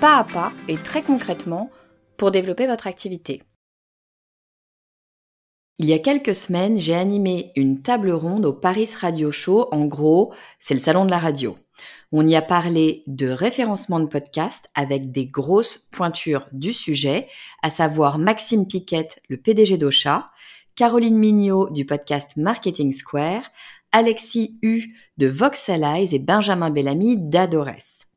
pas à pas et très concrètement pour développer votre activité. Il y a quelques semaines, j'ai animé une table ronde au Paris Radio Show. En gros, c'est le salon de la radio. On y a parlé de référencement de podcast avec des grosses pointures du sujet, à savoir Maxime Piquette, le PDG d'Ocha, Caroline Mignot du podcast Marketing Square, Alexis Hu de Voxalize et Benjamin Bellamy d'Adores.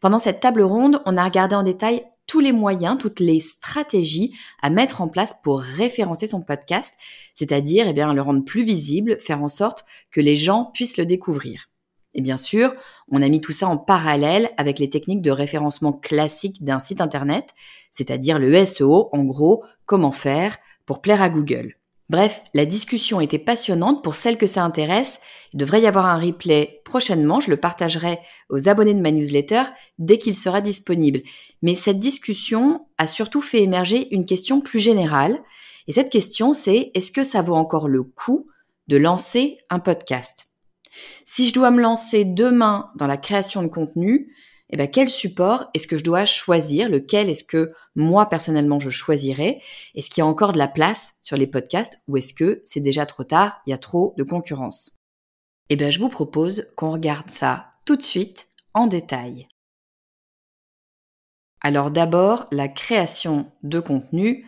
Pendant cette table ronde, on a regardé en détail tous les moyens, toutes les stratégies à mettre en place pour référencer son podcast, c'est-à-dire eh bien le rendre plus visible, faire en sorte que les gens puissent le découvrir. Et bien sûr, on a mis tout ça en parallèle avec les techniques de référencement classiques d'un site internet, c'est-à-dire le SEO, en gros, comment faire pour plaire à Google. Bref, la discussion était passionnante pour celles que ça intéresse. Il devrait y avoir un replay prochainement. Je le partagerai aux abonnés de ma newsletter dès qu'il sera disponible. Mais cette discussion a surtout fait émerger une question plus générale. Et cette question, c'est est-ce que ça vaut encore le coup de lancer un podcast? Si je dois me lancer demain dans la création de contenu, eh ben, quel support est-ce que je dois choisir? Lequel est-ce que moi personnellement je choisirais? Est-ce qu'il y a encore de la place sur les podcasts ou est-ce que c'est déjà trop tard? Il y a trop de concurrence. Eh bien, je vous propose qu'on regarde ça tout de suite en détail. Alors d'abord, la création de contenu,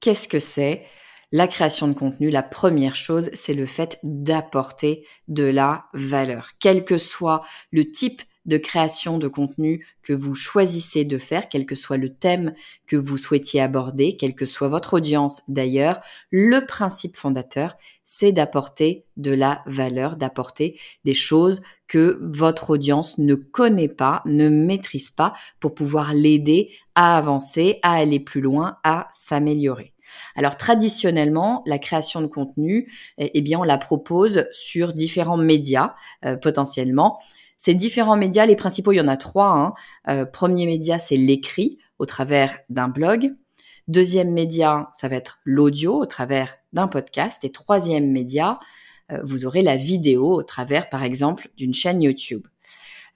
qu'est-ce que c'est? La création de contenu, la première chose, c'est le fait d'apporter de la valeur. Quel que soit le type de création de contenu que vous choisissez de faire, quel que soit le thème que vous souhaitiez aborder, quelle que soit votre audience d'ailleurs, le principe fondateur, c'est d'apporter de la valeur, d'apporter des choses que votre audience ne connaît pas, ne maîtrise pas pour pouvoir l'aider à avancer, à aller plus loin, à s'améliorer. Alors traditionnellement, la création de contenu, eh, eh bien, on la propose sur différents médias euh, potentiellement. Ces différents médias, les principaux, il y en a trois. Hein. Euh, premier média, c'est l'écrit au travers d'un blog. Deuxième média, ça va être l'audio au travers d'un podcast. Et troisième média, euh, vous aurez la vidéo au travers, par exemple, d'une chaîne YouTube.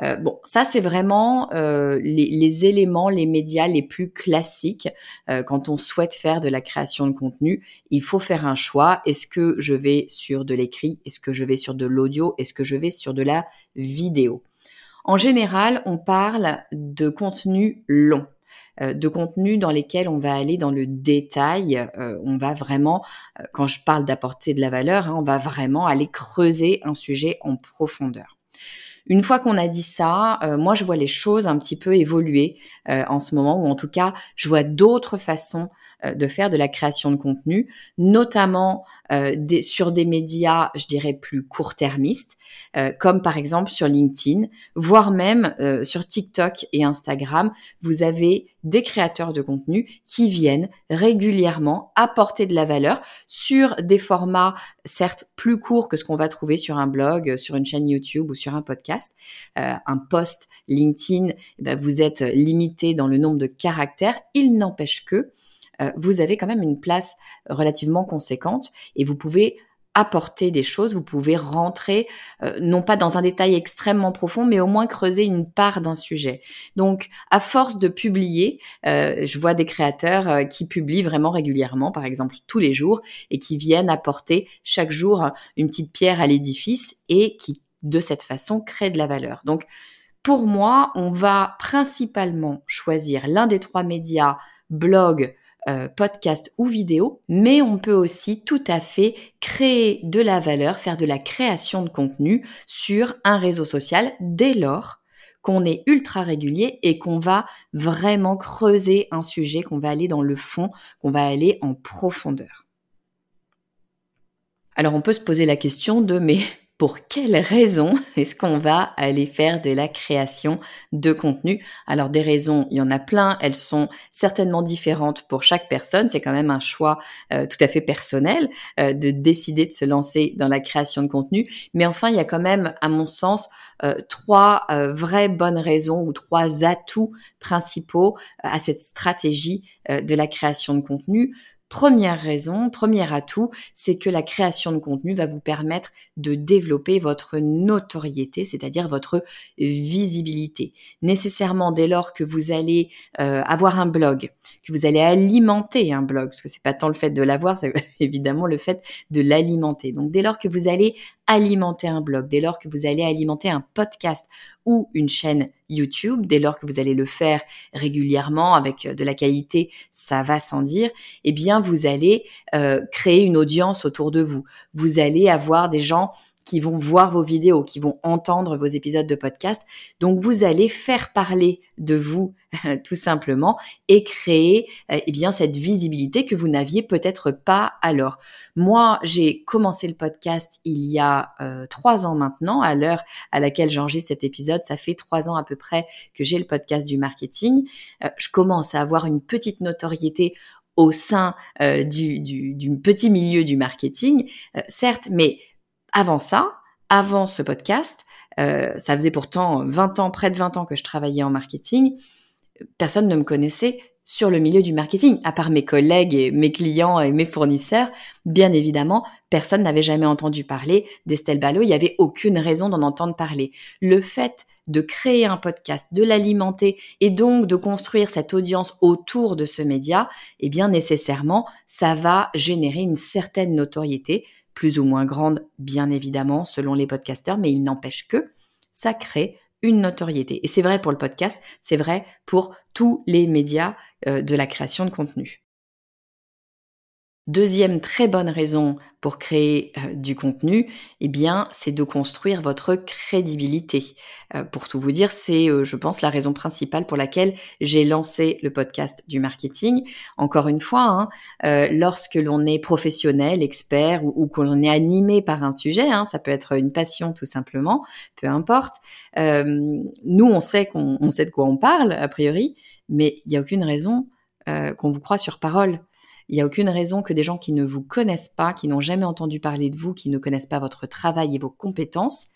Euh, bon, ça c'est vraiment euh, les, éléments, les médias les plus classiques euh, quand on souhaite faire de la création de contenu. Il faut faire un choix. Est-ce que je vais sur de l'écrit? Est-ce que je vais sur de l'audio? Est-ce que je vais sur de la vidéo? En général, on parle de contenu long de contenu dans lesquels on va aller dans le détail. on va vraiment, quand je parle d'apporter de la valeur, hein, on va vraiment aller creuser un sujet en profondeur. Une fois qu'on a dit ça, euh, moi je vois les choses un petit peu évoluer euh, en ce moment, ou en tout cas je vois d'autres façons euh, de faire de la création de contenu, notamment sur des médias, je dirais, plus court-termistes, comme par exemple sur LinkedIn, voire même sur TikTok et Instagram, vous avez des créateurs de contenu qui viennent régulièrement apporter de la valeur sur des formats certes plus courts que ce qu'on va trouver sur un blog, sur une chaîne YouTube ou sur un podcast. Euh, un post LinkedIn, eh ben, vous êtes limité dans le nombre de caractères. Il n'empêche que euh, vous avez quand même une place relativement conséquente et vous pouvez apporter des choses, vous pouvez rentrer, euh, non pas dans un détail extrêmement profond, mais au moins creuser une part d'un sujet. Donc, à force de publier, euh, je vois des créateurs euh, qui publient vraiment régulièrement, par exemple tous les jours, et qui viennent apporter chaque jour une petite pierre à l'édifice et qui, de cette façon, créent de la valeur. Donc, pour moi, on va principalement choisir l'un des trois médias, blog, euh, podcast ou vidéo, mais on peut aussi tout à fait créer de la valeur, faire de la création de contenu sur un réseau social dès lors qu'on est ultra régulier et qu'on va vraiment creuser un sujet, qu'on va aller dans le fond, qu'on va aller en profondeur. Alors on peut se poser la question de mais pour quelles raisons est-ce qu'on va aller faire de la création de contenu? Alors des raisons, il y en a plein, elles sont certainement différentes pour chaque personne, c'est quand même un choix euh, tout à fait personnel euh, de décider de se lancer dans la création de contenu, mais enfin il y a quand même à mon sens euh, trois vraies bonnes raisons ou trois atouts principaux à cette stratégie de la création de contenu. Première raison, premier atout, c'est que la création de contenu va vous permettre de développer votre notoriété, c'est-à-dire votre visibilité. Nécessairement, dès lors que vous allez euh, avoir un blog, que vous allez alimenter un blog, parce que c'est pas tant le fait de l'avoir, c'est évidemment le fait de l'alimenter. Donc, dès lors que vous allez alimenter un blog, dès lors que vous allez alimenter un podcast ou une chaîne YouTube, dès lors que vous allez le faire régulièrement avec euh, de la qualité, ça va sans dire, eh bien vous allez euh, créer une audience autour de vous. Vous allez avoir des gens qui vont voir vos vidéos, qui vont entendre vos épisodes de podcast. Donc vous allez faire parler de vous tout simplement et créer euh, eh bien cette visibilité que vous n'aviez peut-être pas alors. Moi, j'ai commencé le podcast il y a euh, trois ans maintenant, à l'heure à laquelle j'enregistre cet épisode, ça fait trois ans à peu près que j'ai le podcast du marketing. Euh, je commence à avoir une petite notoriété au sein du, du, petit milieu du marketing, certes, mais avant ça, avant ce podcast, euh, ça faisait pourtant 20 ans, près de 20 ans que je travaillais en marketing, personne ne me connaissait sur le milieu du marketing, à part mes collègues et mes clients et mes fournisseurs. Bien évidemment, personne n'avait jamais entendu parler d'Estelle Ballot, il n'y avait aucune raison d'en entendre parler. Le fait de créer un podcast, de l'alimenter et donc de construire cette audience autour de ce média, eh bien nécessairement, ça va générer une certaine notoriété, plus ou moins grande, bien évidemment, selon les podcasteurs, mais il n'empêche que ça crée une notoriété. Et c'est vrai pour le podcast, c'est vrai pour tous les médias euh, de la création de contenu. Deuxième très bonne raison pour créer euh, du contenu, eh bien, c'est de construire votre crédibilité. Euh, pour tout vous dire, c'est, euh, je pense, la raison principale pour laquelle j'ai lancé le podcast du marketing. Encore une fois, hein, lorsque l'on est professionnel, expert ou, que l'on est animé par un sujet, hein, ça peut être une passion tout simplement, peu importe. nous, on sait qu'on on sait de quoi on parle a priori, mais il n'y a aucune raison qu'on vous croit sur parole. Il n'y a aucune raison que des gens qui ne vous connaissent pas, qui n'ont jamais entendu parler de vous, qui ne connaissent pas votre travail et vos compétences,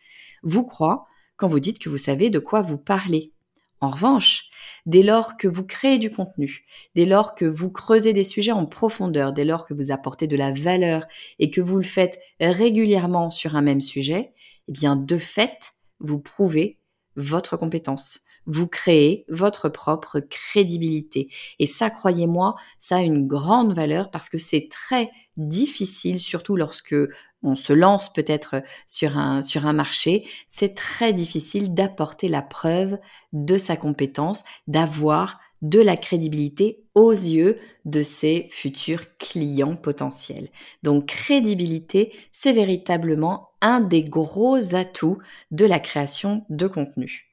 vous croient quand vous dites que vous savez de quoi vous parlez. En revanche, dès lors que vous créez du contenu, dès lors que vous creusez des sujets en profondeur, dès lors que vous apportez de la valeur et que vous le faites régulièrement sur un même sujet, eh bien, de fait, vous prouvez votre compétence vous créez votre propre crédibilité. Et ça, croyez-moi, ça a une grande valeur parce que c'est très difficile, surtout lorsque on se lance peut-être sur un, sur un marché, c'est très difficile d'apporter la preuve de sa compétence, d'avoir de la crédibilité aux yeux de ses futurs clients potentiels. Donc crédibilité, c'est véritablement un des gros atouts de la création de contenu.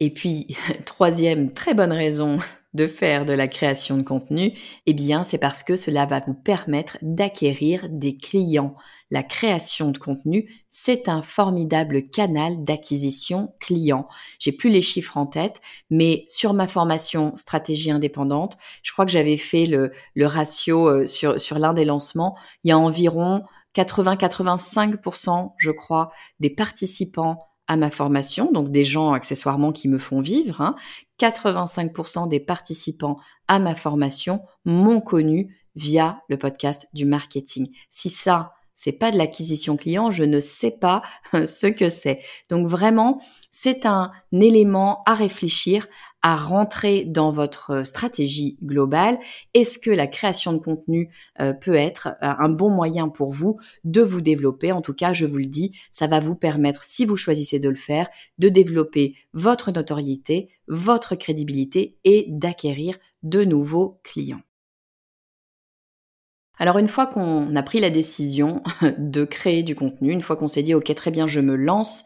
Et puis, troisième très bonne raison de faire de la création de contenu, eh bien, c'est parce que cela va vous permettre d'acquérir des clients. La création de contenu, c'est un formidable canal d'acquisition client. J'ai plus les chiffres en tête, mais sur ma formation stratégie indépendante, je crois que j'avais fait le, ratio euh, sur, sur l'un des lancements. Il y a environ 80-85%, je crois, des participants à ma formation, donc des gens accessoirement qui me font vivre. 85% hein. des participants à ma formation m'ont connu via le podcast du marketing. Si ça, c'est pas de l'acquisition client, je ne sais pas ce que c'est. Donc vraiment, c'est un élément à réfléchir, à rentrer dans votre stratégie globale. Est-ce que la création de contenu euh, peut être euh, un bon moyen pour vous de vous développer? En tout cas, je vous le dis, ça va vous permettre, si vous choisissez de le faire, de développer votre notoriété, votre crédibilité et d'acquérir de nouveaux clients. Alors une fois qu'on a pris la décision de créer du contenu, une fois qu'on s'est dit ok très bien je me lance,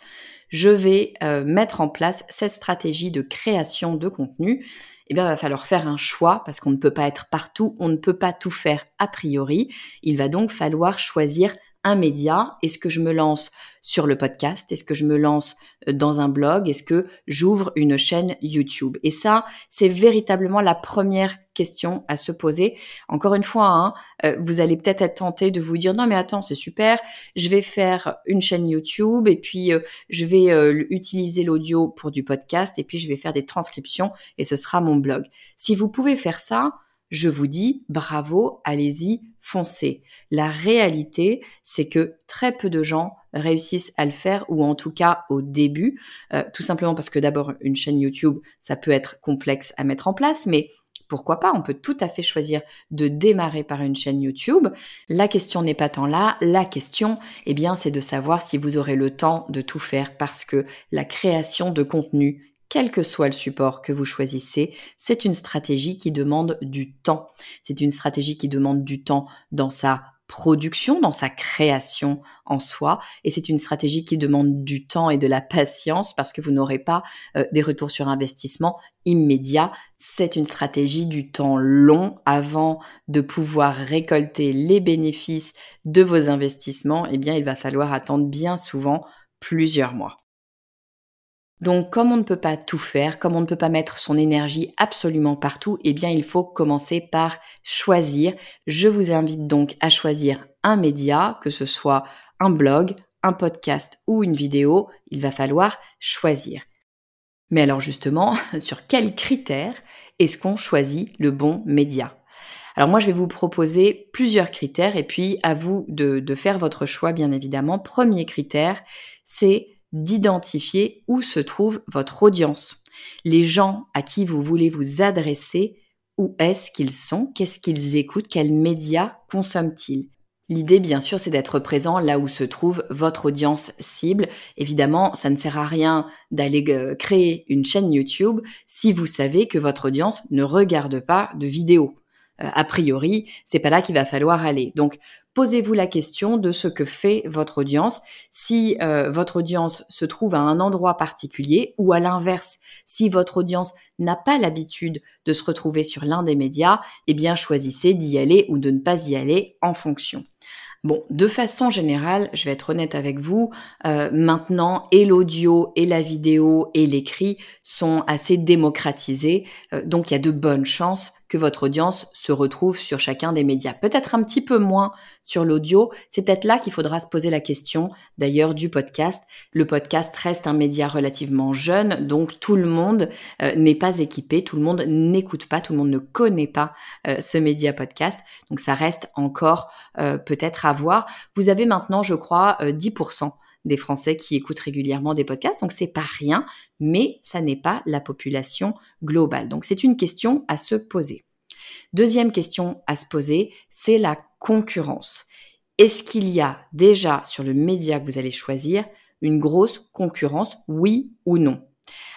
je vais euh, mettre en place cette stratégie de création de contenu, eh bien, il va falloir faire un choix parce qu'on ne peut pas être partout, on ne peut pas tout faire a priori. Il va donc falloir choisir un média? Est-ce que je me lance sur le podcast? Est-ce que je me lance euh, dans un blog? Est-ce que j'ouvre une chaîne YouTube? Et ça, c'est véritablement la première question à se poser. Encore une fois, hein, euh, vous allez peut-être être tenté de vous dire non mais attends c'est super, je vais faire une chaîne YouTube et puis euh, je vais utiliser l'audio pour du podcast et puis je vais faire des transcriptions et ce sera mon blog. Si vous pouvez faire ça, je vous dis bravo, allez-y, foncez. La réalité, c'est que très peu de gens réussissent à le faire, ou en tout cas au début, euh, tout simplement parce que d'abord, une chaîne YouTube, ça peut être complexe à mettre en place, mais pourquoi pas, on peut tout à fait choisir de démarrer par une chaîne YouTube. La question n'est pas tant là, la question, eh bien, c'est de savoir si vous aurez le temps de tout faire parce que la création de contenu quel que soit le support que vous choisissez, c'est une stratégie qui demande du temps. C'est une stratégie qui demande du temps dans sa production, dans sa création en soi. Et c'est une stratégie qui demande du temps et de la patience parce que vous n'aurez pas euh, des retours sur investissement immédiats. C'est une stratégie du temps long avant de pouvoir récolter les bénéfices de vos investissements. Eh bien, il va falloir attendre bien souvent plusieurs mois. Donc, comme on ne peut pas tout faire, comme on ne peut pas mettre son énergie absolument partout, eh bien, il faut commencer par choisir. Je vous invite donc à choisir un média, que ce soit un blog, un podcast ou une vidéo. Il va falloir choisir. Mais alors justement, sur quels critères est-ce qu'on choisit le bon média? Alors moi, je vais vous proposer plusieurs critères et puis à vous de, faire votre choix, bien évidemment. Premier critère, c'est d'identifier où se trouve votre audience. Les gens à qui vous voulez vous adresser, où est-ce qu'ils sont, qu'est-ce qu'ils écoutent, quels médias consomment-ils. L'idée, bien sûr, c'est d'être présent là où se trouve votre audience cible. Évidemment, ça ne sert à rien d'aller euh, créer une chaîne YouTube si vous savez que votre audience ne regarde pas de vidéos. Euh, a priori, c'est pas là qu'il va falloir aller. Donc, posez-vous la question de ce que fait votre audience. Si euh, votre audience se trouve à un endroit particulier ou à l'inverse, si votre audience n'a pas l'habitude de se retrouver sur l'un des médias, eh bien choisissez d'y aller ou de ne pas y aller en fonction. Bon, de façon générale, je vais être honnête avec vous, euh, maintenant, et l'audio, et la vidéo, et l'écrit sont assez démocratisés, euh, donc il y a de bonnes chances que votre audience se retrouve sur chacun des médias. Peut-être un petit peu moins sur l'audio. C'est peut-être là qu'il faudra se poser la question, d'ailleurs, du podcast. Le podcast reste un média relativement jeune, donc tout le monde euh, n'est pas équipé, tout le monde n'écoute pas, tout le monde ne connaît pas euh, ce média podcast. Donc ça reste encore euh, peut-être à voir. Vous avez maintenant, je crois, 10% des Français qui écoutent régulièrement des podcasts. Donc c'est pas rien, mais ça n'est pas la population globale. Donc c'est une question à se poser. Deuxième question à se poser, c'est la concurrence. Est-ce qu'il y a déjà sur le média que vous allez choisir une grosse concurrence, oui ou non?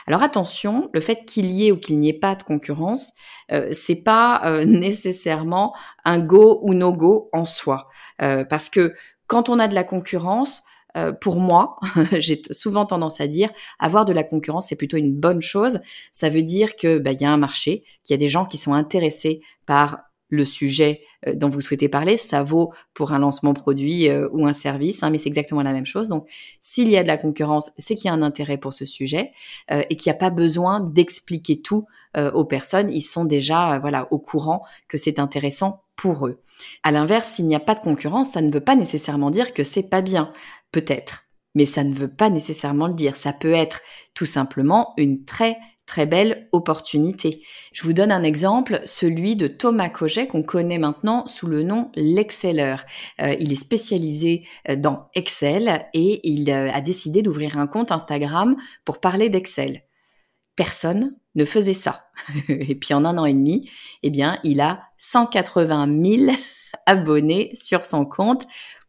Alors attention, le fait qu'il y ait ou qu'il n'y ait pas de concurrence, euh, c'est pas euh, nécessairement un go ou no go en soi, euh, parce que quand on a de la concurrence, euh, pour moi, j'ai souvent tendance à dire, avoir de la concurrence, c'est plutôt une bonne chose. Ça veut dire que bah, y a un marché, qu'il y a des gens qui sont intéressés par le sujet euh, dont vous souhaitez parler. Ça vaut pour un lancement produit euh, ou un service, hein, mais c'est exactement la même chose. Donc, s'il y a de la concurrence, c'est qu'il y a un intérêt pour ce sujet et qu'il n'y a pas besoin d'expliquer tout aux personnes. Ils sont déjà voilà au courant que c'est intéressant pour eux. À l'inverse, s'il n'y a pas de concurrence, ça ne veut pas nécessairement dire que c'est pas bien. Peut-être. Mais ça ne veut pas nécessairement le dire. Ça peut être tout simplement une très très belle opportunité. Je vous donne un exemple, celui de Thomas Coget qu'on connaît maintenant sous le nom l'Exceller. Euh, il est spécialisé euh, dans Excel et il euh, a décidé d'ouvrir un compte Instagram pour parler d'Excel. Personne ne faisait ça. et puis en un an et demi, eh bien, il a 180 000 abonnés sur son compte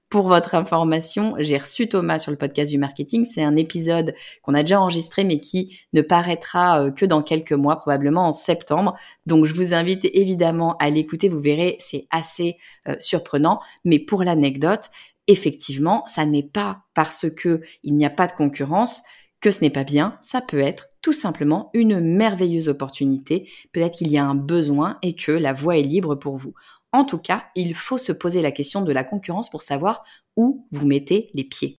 pour votre information, j'ai reçu Thomas sur le podcast du marketing. C'est un épisode qu'on a déjà enregistré, mais qui ne paraîtra euh, que dans quelques mois, probablement en septembre. Donc, je vous invite évidemment à l'écouter. Vous verrez, c'est assez euh, surprenant. Mais pour l'anecdote, effectivement, ça n'est pas parce que il n'y a pas de concurrence que ce n'est pas bien. Ça peut être tout simplement une merveilleuse opportunité. Peut-être qu'il y a un besoin et que la voie est libre pour vous. En tout cas, il faut se poser la question de la concurrence pour savoir où vous mettez les pieds.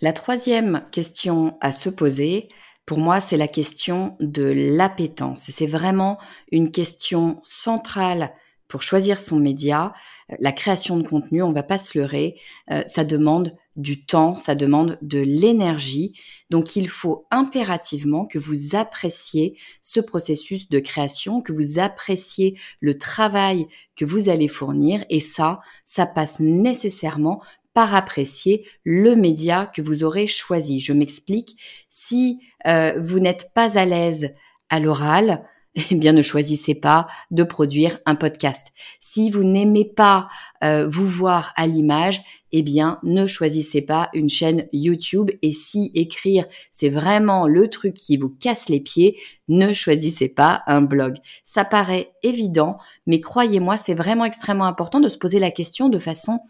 La troisième question à se poser, pour moi, c'est la question de l'appétence. C'est vraiment une question centrale pour choisir son média. La création de contenu, on ne va pas se leurrer, euh, ça demande du temps, ça demande de l'énergie. Donc il faut impérativement que vous appréciez ce processus de création, que vous appréciez le travail que vous allez fournir. Et ça, ça passe nécessairement par apprécier le média que vous aurez choisi. Je m'explique. Si euh, vous n'êtes pas à l'aise à l'oral, eh bien ne choisissez pas de produire un podcast. Si vous n'aimez pas euh, vous voir à l'image, eh bien ne choisissez pas une chaîne YouTube et si écrire c'est vraiment le truc qui vous casse les pieds, ne choisissez pas un blog. Ça paraît évident, mais croyez-moi, c'est vraiment extrêmement important de se poser la question de façon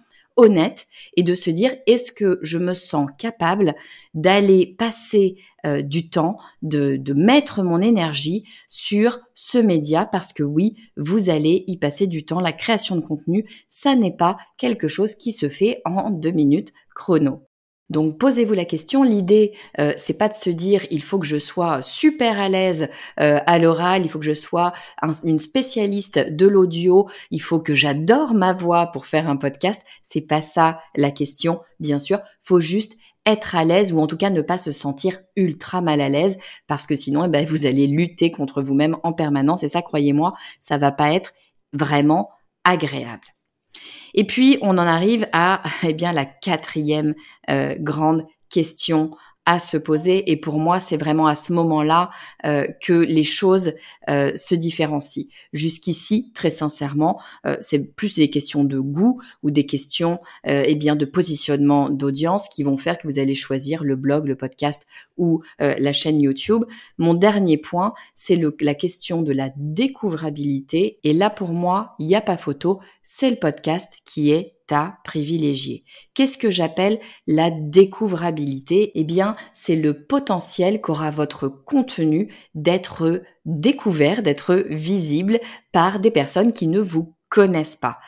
honnête et de se dire est-ce que je me sens capable d'aller passer euh, du temps, de, de mettre mon énergie sur ce média? Parce que oui, vous allez y passer du temps. La création de contenu, ça n'est pas quelque chose qui se fait en deux minutes chrono. Donc posez-vous la question. L'idée, euh, c'est pas de se dire il faut que je sois super à l'aise euh, à l'oral, il faut que je sois une spécialiste de l'audio, il faut que j'adore ma voix pour faire un podcast. C'est pas ça la question, bien sûr. Faut juste être à l'aise ou en tout cas ne pas se sentir ultra mal à l'aise parce que sinon, eh ben, vous allez lutter contre vous-même en permanence et ça, croyez-moi, ça va pas être vraiment agréable. Et puis, on en arrive à eh bien, la quatrième euh, grande question à se poser. Et pour moi, c'est vraiment à ce moment-là euh, que les choses euh, se différencient. Jusqu'ici, très sincèrement, c'est plus des questions de goût ou des questions eh bien de positionnement d'audience qui vont faire que vous allez choisir le blog, le podcast ou la chaîne YouTube. Mon dernier point, c'est la question de la découvrabilité. Et là, pour moi, il n'y a pas photo, c'est le podcast qui est privilégié. Qu'est-ce que j'appelle la découvrabilité? Eh bien, c'est le potentiel qu'aura votre contenu d'être découvert, d'être visible par des personnes qui ne vous connaissent pas.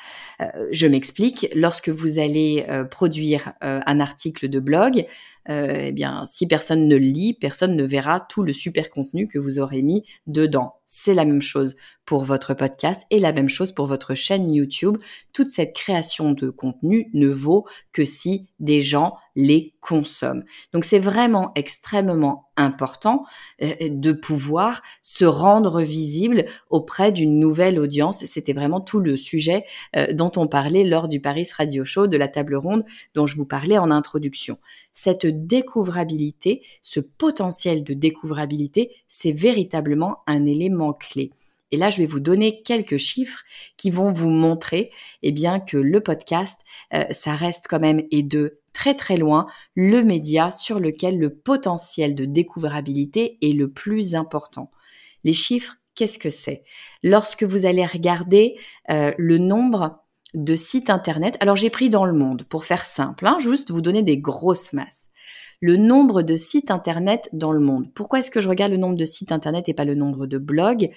Euh, je m'explique, lorsque vous allez euh, produire euh, un article de blog, eh bien, si personne ne lit, personne ne verra tout le super contenu que vous aurez mis dedans. C'est la même chose pour votre podcast et la même chose pour votre chaîne YouTube. Toute cette création de contenu ne vaut que si des gens les consomment. Donc c'est vraiment extrêmement important euh, de pouvoir se rendre visible auprès d'une nouvelle audience. C'était vraiment tout le sujet euh, dont on parlait lors du Paris Radio Show, de la table ronde dont je vous parlais en introduction. Cette découvrabilité, ce potentiel de découvrabilité, c'est véritablement un élément clé. Et là, je vais vous donner quelques chiffres qui vont vous montrer, eh bien, que le podcast, euh, ça reste quand même et de très très loin le média sur lequel le potentiel de découvrabilité est le plus important. Les chiffres, qu'est-ce que c'est? Lorsque vous allez regarder euh, le nombre de sites internet, alors j'ai pris dans le monde pour faire simple, hein, juste vous donner des grosses masses le nombre de sites internet dans le monde. Pourquoi est-ce que je regarde le nombre de sites internet et pas le nombre de blogs?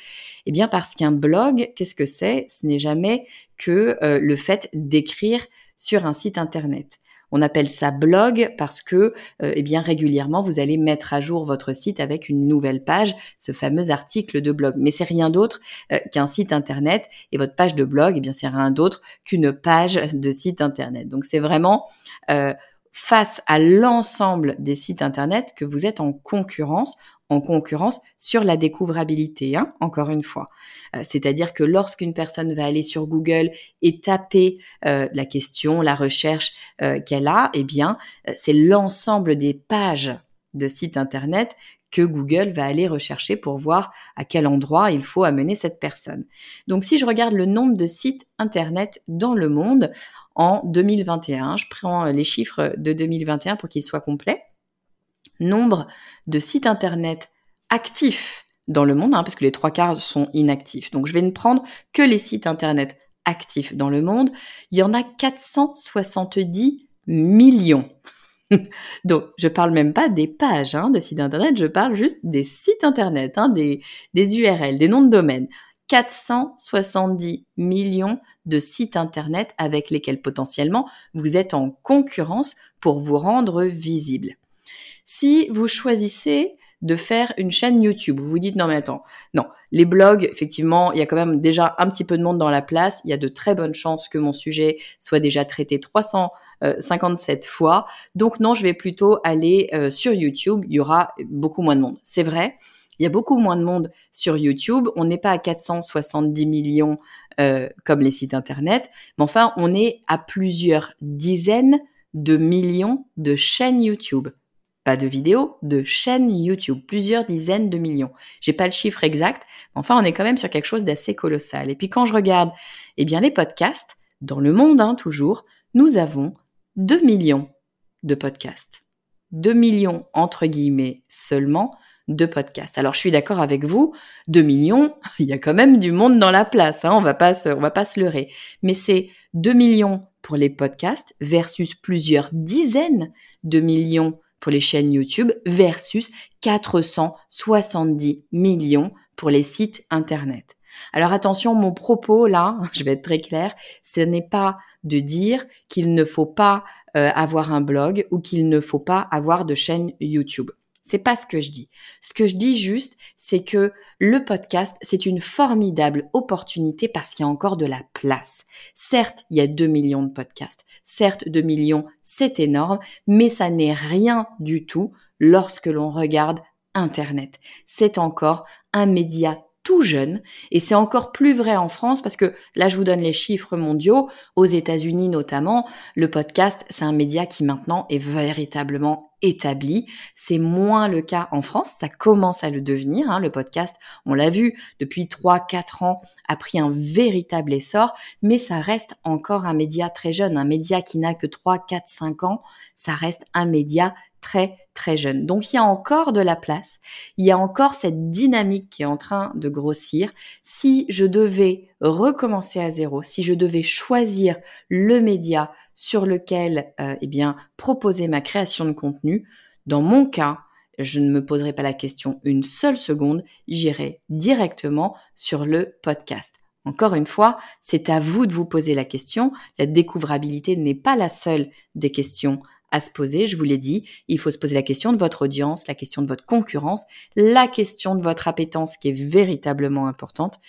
Eh bien parce qu'un blog, qu'est-ce que c'est? Ce n'est jamais que euh, le fait d'écrire sur un site internet. On appelle ça blog parce que, euh, eh bien, régulièrement, vous allez mettre à jour votre site avec une nouvelle page, ce fameux article de blog. Mais c'est rien d'autre euh, qu'un site internet et votre page de blog, eh bien, c'est rien d'autre qu'une page de site internet. Donc, c'est vraiment face à l'ensemble des sites Internet que vous êtes en concurrence en concurrence sur la découvrabilité, hein, encore une fois. Euh, c'est-à-dire que lorsqu'une personne va aller sur Google et taper euh, la question, la recherche euh, qu'elle a, eh bien, c'est l'ensemble des pages de sites internet que Google va aller rechercher pour voir à quel endroit il faut amener cette personne. Donc si je regarde le nombre de sites internet dans le monde en 2021, je prends les chiffres de 2021 pour qu'ils soient complets. Nombre de sites internet actifs dans le monde, hein, parce que les trois quarts sont inactifs. Donc je vais ne prendre que les sites internet actifs dans le monde. Il y en a 470 millions. Donc, je parle même pas des pages hein, de sites internet, je parle juste des sites internet, hein, des, des URL, des noms de domaine. 470 millions de sites internet avec lesquels potentiellement vous êtes en concurrence pour vous rendre visible. Si vous choisissez de faire une chaîne YouTube. Vous vous dites non mais attends, non, les blogs, effectivement, il y a quand même déjà un petit peu de monde dans la place. Il y a de très bonnes chances que mon sujet soit déjà traité 357 fois. Donc non, je vais plutôt aller euh, sur YouTube. Il y aura beaucoup moins de monde. C'est vrai. Il y a beaucoup moins de monde sur YouTube. On n'est pas à 470 millions euh, comme les sites internet, mais enfin, on est à plusieurs dizaines de millions de chaînes YouTube pas de vidéos, de chaînes YouTube, plusieurs dizaines de millions. J'ai pas le chiffre exact, mais enfin on est quand même sur quelque chose d'assez colossal. Et puis quand je regarde, eh bien les podcasts, dans le monde hein, toujours, nous avons 2 millions de podcasts. 2 millions entre guillemets seulement de podcasts. Alors je suis d'accord avec vous, 2 millions, il y a quand même du monde dans la place, hein, on va pas on va pas se leurrer. Mais c'est 2 millions pour les podcasts versus plusieurs dizaines de millions pour les chaînes YouTube versus 470 millions pour les sites Internet. Alors attention, mon propos là, je vais être très clair, ce n'est pas de dire qu'il ne faut pas euh, avoir un blog ou qu'il ne faut pas avoir de chaîne YouTube. C'est pas ce que je dis. Ce que je dis juste, c'est que le podcast, c'est une formidable opportunité parce qu'il y a encore de la place. Certes, il y a 2 millions de podcasts. Certes, 2 millions, c'est énorme, mais ça n'est rien du tout lorsque l'on regarde Internet. C'est encore un média tout jeune et c'est encore plus vrai en France parce que là je vous donne les chiffres mondiaux aux États-Unis notamment le podcast c'est un média qui maintenant est véritablement établi c'est moins le cas en France ça commence à le devenir hein, le podcast on l'a vu depuis 3 4 ans a pris un véritable essor mais ça reste encore un média très jeune un média qui n'a que 3 4 5 ans ça reste un média très très jeune. Donc il y a encore de la place, il y a encore cette dynamique qui est en train de grossir. Si je devais recommencer à zéro, si je devais choisir le média sur lequel euh, eh bien proposer ma création de contenu, dans mon cas, je ne me poserai pas la question une seule seconde, j'irai directement sur le podcast. Encore une fois, c'est à vous de vous poser la question. La découvrabilité n'est pas la seule des questions à se poser. Je vous l'ai dit, il faut se poser la question de votre audience, la question de votre concurrence, la question de votre appétence qui est véritablement importante.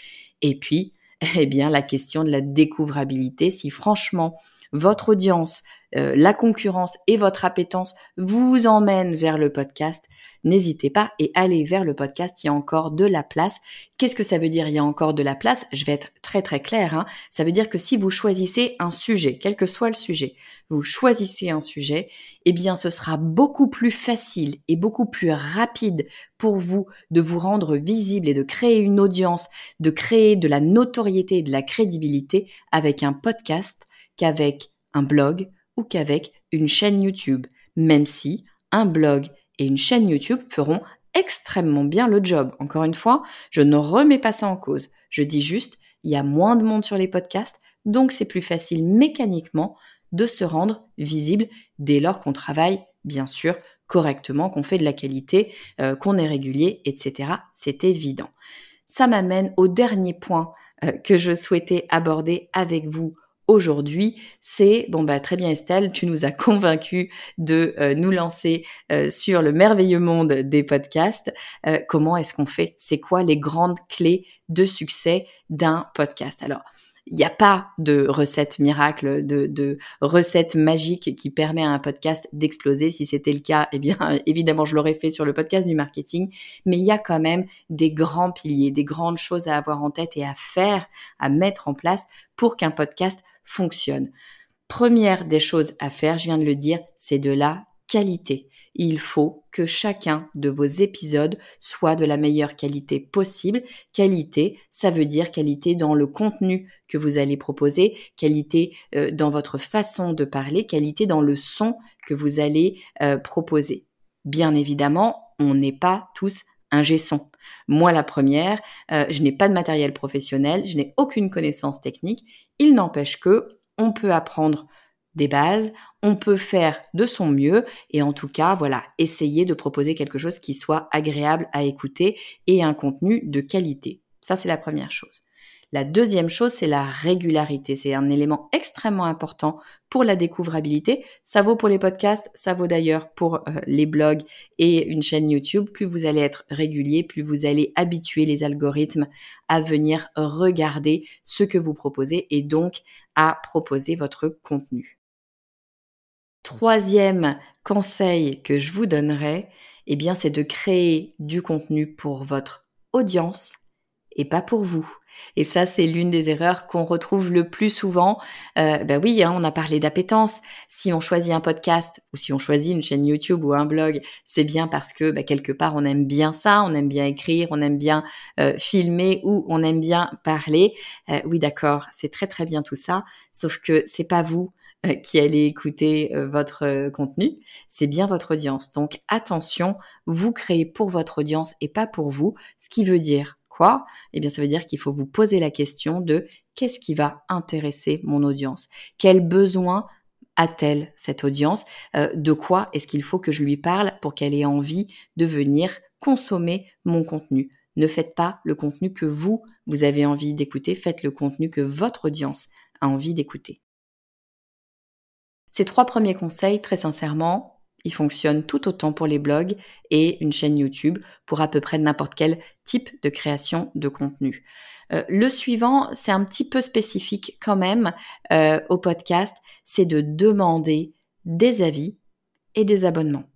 Et puis, eh bien, la question de la découvrabilité. Si franchement, votre audience, euh, la concurrence et votre appétence vous emmènent vers le podcast, n'hésitez pas et allez vers le podcast, il y a encore de la place. Qu'est-ce que ça veut dire il y a encore de la place? Je vais être très très clair. Hein. Ça veut dire que si vous choisissez un sujet, quel que soit le sujet, vous choisissez un sujet, eh bien ce sera beaucoup plus facile et beaucoup plus rapide pour vous de vous rendre visible et de créer une audience, de créer de la notoriété et de la crédibilité avec un podcast qu'avec un blog ou qu'avec une chaîne YouTube, même si un blog et une chaîne YouTube feront extrêmement bien le job. Encore une fois, je ne remets pas ça en cause. Je dis juste, il y a moins de monde sur les podcasts, donc c'est plus facile mécaniquement de se rendre visible dès lors qu'on travaille, bien sûr, correctement, qu'on fait de la qualité, euh, qu'on est régulier, etc. C'est évident. Ça m'amène au dernier point euh, que je souhaitais aborder avec vous aujourd'hui, c'est bon bah très bien Estelle, tu nous as convaincu de euh, nous lancer euh, sur le merveilleux monde des podcasts. Euh, comment est-ce qu'on fait? C'est quoi les grandes clés de succès d'un podcast? Alors il n'y a pas de recette miracle, de, de recette magique qui permet à un podcast d'exploser. Si c'était le cas, eh bien, évidemment, je l'aurais fait sur le podcast du marketing. Mais il y a quand même des grands piliers, des grandes choses à avoir en tête et à faire, à mettre en place pour qu'un podcast fonctionne. Première des choses à faire, je viens de le dire, c'est de la qualité. Il faut que chacun de vos épisodes soit de la meilleure qualité possible. Qualité, ça veut dire qualité dans le contenu que vous allez proposer, qualité euh, dans votre façon de parler, qualité dans le son que vous allez euh, proposer. Bien évidemment, on n'est pas tous un son. Moi, la première, euh, je n'ai pas de matériel professionnel, je n'ai aucune connaissance technique. Il n'empêche que on peut apprendre des bases, on peut faire de son mieux et en tout cas, voilà, essayer de proposer quelque chose qui soit agréable à écouter et un contenu de qualité. Ça, c'est la première chose. La deuxième chose, c'est la régularité. C'est un élément extrêmement important pour la découvrabilité. Ça vaut pour les podcasts, ça vaut d'ailleurs pour euh, les blogs et une chaîne YouTube. Plus vous allez être régulier, plus vous allez habituer les algorithmes à venir regarder ce que vous proposez et donc à proposer votre contenu. Troisième conseil que je vous donnerai, eh bien, c'est de créer du contenu pour votre audience et pas pour vous. Et ça, c'est l'une des erreurs qu'on retrouve le plus souvent. Euh, ben oui, hein, on a parlé d'appétence. Si on choisit un podcast ou si on choisit une chaîne YouTube ou un blog, c'est bien parce que ben, quelque part on aime bien ça, on aime bien écrire, on aime bien euh, filmer ou on aime bien parler. Euh, oui, d'accord, c'est très très bien tout ça. Sauf que c'est pas vous qui allez écouter votre contenu, c'est bien votre audience. Donc attention, vous créez pour votre audience et pas pour vous, ce qui veut dire Eh bien ça veut dire qu'il faut vous poser la question de qu'est-ce qui va intéresser mon audience? Quel besoin a-t-elle cette audience? De quoi est-ce qu'il faut que je lui parle pour qu'elle ait envie de venir consommer mon contenu? Ne faites pas le contenu que vous, vous avez envie d'écouter, faites le contenu que votre audience a envie d'écouter. Ces trois premiers conseils, très sincèrement, ils fonctionnent tout autant pour les blogs et une chaîne YouTube pour à peu près n'importe quel type de création de contenu. Euh, le suivant, c'est un petit peu spécifique quand même euh, au podcast, c'est de demander des avis et des abonnements.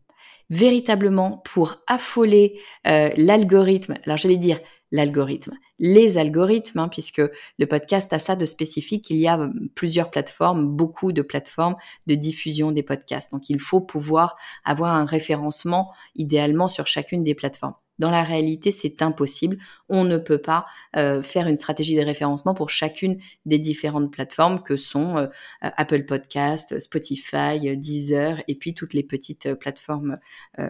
Véritablement pour affoler euh, l'algorithme, alors j'allais dire l'algorithme, les algorithmes, hein, puisque le podcast a ça de spécifique. Il y a euh, plusieurs plateformes, beaucoup de plateformes de diffusion des podcasts. Donc il faut pouvoir avoir un référencement idéalement sur chacune des plateformes. Dans la réalité, c'est impossible. On ne peut pas euh, faire une stratégie de référencement pour chacune des différentes plateformes que sont euh, Apple Podcast, Spotify, Deezer et puis toutes les petites plateformes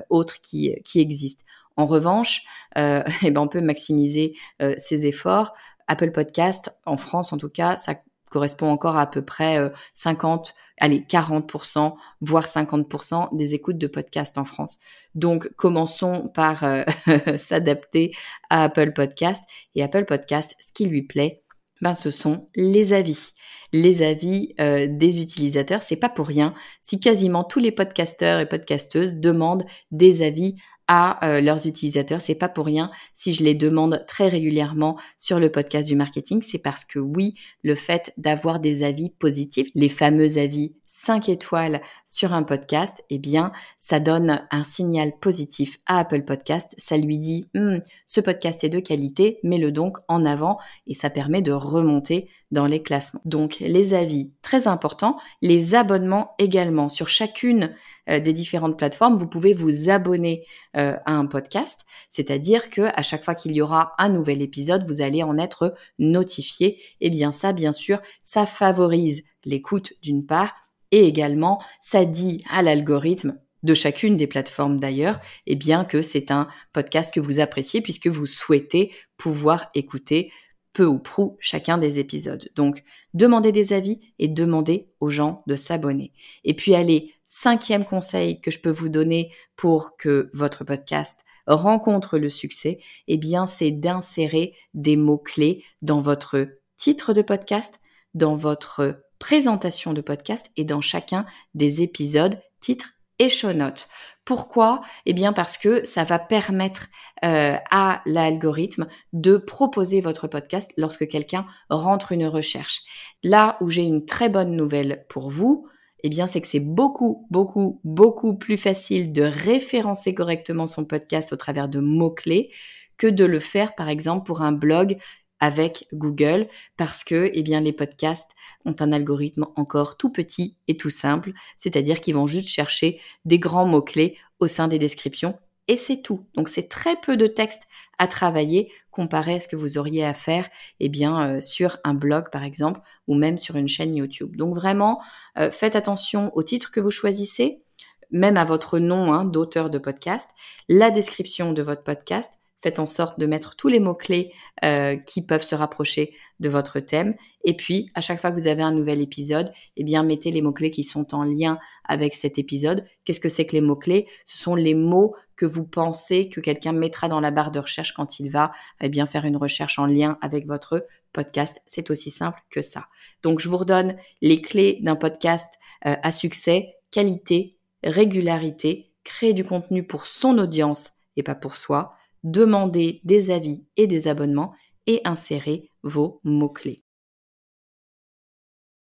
autres qui, qui existent. En revanche, euh, eh ben on peut maximiser euh, ses efforts. Apple Podcast, en France en tout cas, ça correspond encore à, peu près 50, euh, allez, 40%, voire 50% des écoutes de podcasts en France. Donc, commençons par s'adapter à Apple Podcast. Et Apple Podcast, ce qui lui plaît, ben, ce sont les avis. Les avis des utilisateurs, c'est pas pour rien si quasiment tous les podcasteurs et podcasteuses demandent des avis à euh, leurs utilisateurs. C'est pas pour rien si je les demande très régulièrement sur le podcast du marketing, c'est parce que oui, le fait d'avoir des avis positifs, les fameux avis 5 étoiles sur un podcast, eh bien, ça donne un signal positif à Apple Podcast. Ça lui dit, hmm, ce podcast est de qualité, mets-le donc en avant et ça permet de remonter dans les classements. Donc, les avis, très importants. Les abonnements également. Sur chacune euh, des différentes plateformes, vous pouvez vous abonner euh, à un podcast. C'est-à-dire que à chaque fois qu'il y aura un nouvel épisode, vous allez en être notifié. Eh bien, ça, bien sûr, ça favorise l'écoute d'une part et également, ça dit à l'algorithme de chacune des plateformes d'ailleurs, eh bien que c'est un podcast que vous appréciez puisque vous souhaitez pouvoir écouter peu ou prou chacun des épisodes. Donc, demandez des avis et demandez aux gens de s'abonner. Et puis, allez, cinquième conseil que je peux vous donner pour que votre podcast rencontre le succès, eh bien, c'est d'insérer des mots-clés dans votre titre de podcast, dans votre présentation de podcast et dans chacun des épisodes, titre et show notes. Pourquoi? Eh bien parce que ça va permettre euh, à l'algorithme de proposer votre podcast lorsque quelqu'un rentre une recherche. Là où j'ai une très bonne nouvelle pour vous, eh bien, c'est que c'est beaucoup, beaucoup, beaucoup plus facile de référencer correctement son podcast au travers de mots-clés que de le faire, par exemple, pour un blog avec Google parce que eh bien les podcasts ont un algorithme encore tout petit et tout simple, c'est-à-dire qu'ils vont juste chercher des grands mots-clés au sein des descriptions et c'est tout. Donc c'est très peu de texte à travailler comparé à ce que vous auriez à faire eh bien euh, sur un blog par exemple ou même sur une chaîne YouTube. Donc vraiment euh, faites attention au titre que vous choisissez, même à votre nom hein, d'auteur de podcast, la description de votre podcast faites en sorte de mettre tous les mots-clés euh, qui peuvent se rapprocher de votre thème. Et puis, à chaque fois que vous avez un nouvel épisode, eh bien, mettez les mots-clés qui sont en lien avec cet épisode. Qu'est-ce que c'est que les mots-clés? Ce sont les mots que vous pensez que quelqu'un mettra dans la barre de recherche quand il va eh bien, faire une recherche en lien avec votre podcast. C'est aussi simple que ça. Donc, je vous redonne les clés d'un podcast euh, à succès, qualité, régularité, créer du contenu pour son audience et pas pour soi demandez des avis et des abonnements et insérez vos mots-clés.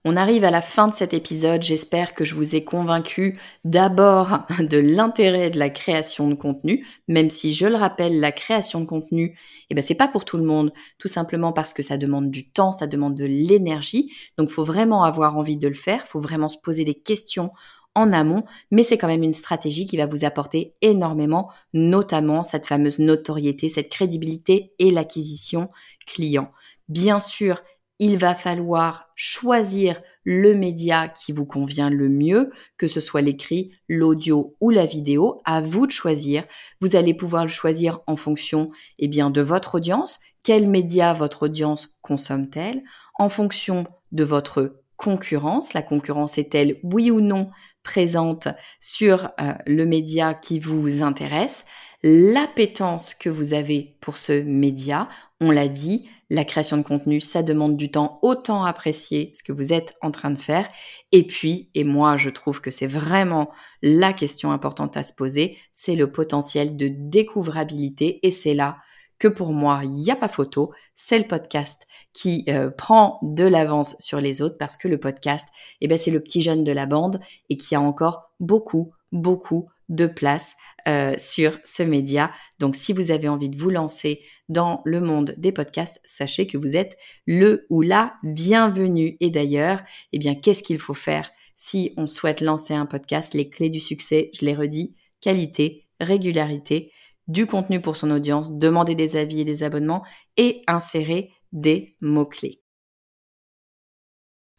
On arrive à la fin de cet épisode, j'espère que je vous ai convaincu d'abord de l'intérêt de la création de contenu, même si je le rappelle, la création de contenu, eh ben c'est pas pour tout le monde, tout simplement parce que ça demande du temps, ça demande de l'énergie, donc faut vraiment avoir envie de le faire, faut vraiment se poser des questions en amont, mais c'est quand même une stratégie qui va vous apporter énormément, notamment cette fameuse notoriété, cette crédibilité et l'acquisition client. Bien sûr, il va falloir choisir le média qui vous convient le mieux, que ce soit l'écrit, l'audio ou la vidéo. À vous de choisir. Vous allez pouvoir le choisir en fonction, eh bien, de votre audience. Quel média votre audience consomme-t-elle? En fonction de votre concurrence. La concurrence est-elle, oui ou non, présente sur euh, le média qui vous intéresse, l'appétence que vous avez pour ce média. On l'a dit, la création de contenu, ça demande du temps, autant apprécier ce que vous êtes en train de faire. Et puis, et moi je trouve que c'est vraiment la question importante à se poser, c'est le potentiel de découvrabilité. Et c'est là que pour moi, il n'y a pas photo, c'est le podcast qui euh, prend de l'avance sur les autres parce que le podcast, eh ben, c'est le petit jeune de la bande et qui a encore beaucoup, beaucoup de place euh, sur ce média. Donc si vous avez envie de vous lancer dans le monde des podcasts, sachez que vous êtes le ou la bienvenue. Et d'ailleurs, eh bien, qu'est-ce qu'il faut faire si on souhaite lancer un podcast? Les clés du succès, je l'ai redit, qualité, régularité du contenu pour son audience, demander des avis et des abonnements et insérer des mots-clés.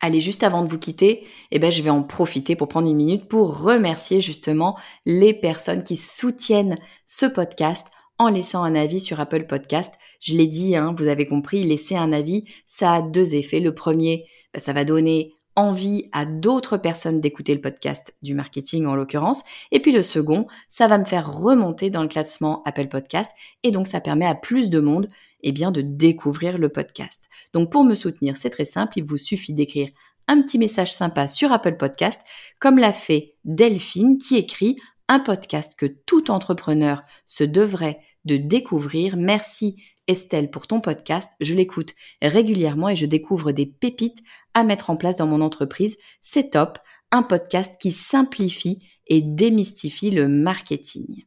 Allez, juste avant de vous quitter, eh ben, je vais en profiter pour prendre une minute pour remercier justement les personnes qui soutiennent ce podcast en laissant un avis sur Apple Podcast. Je l'ai dit, hein, vous avez compris, laisser un avis, ça a deux effets. Le premier, ben, ça va donner envie à d'autres personnes d'écouter le podcast du marketing en l'occurrence. Et puis le second, ça va me faire remonter dans le classement Apple Podcast et donc ça permet à plus de monde eh bien, de découvrir le podcast. Donc pour me soutenir, c'est très simple, il vous suffit d'écrire un petit message sympa sur Apple Podcast, comme l'a fait Delphine qui écrit un podcast que tout entrepreneur se devrait de découvrir. Merci Estelle pour ton podcast. Je l'écoute régulièrement et je découvre des pépites à mettre en place dans mon entreprise. C'est top. Un podcast qui simplifie et démystifie le marketing.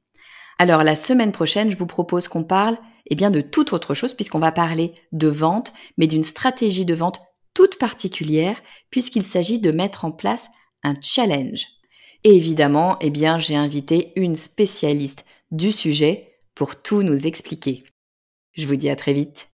Alors la semaine prochaine, je vous propose qu'on parle eh bien de toute autre chose puisqu'on va parler de vente, mais d'une stratégie de vente toute particulière puisqu'il s'agit de mettre en place un challenge. Évidemment, eh bien, j'ai invité une spécialiste du sujet pour tout nous expliquer. Je vous dis à très vite.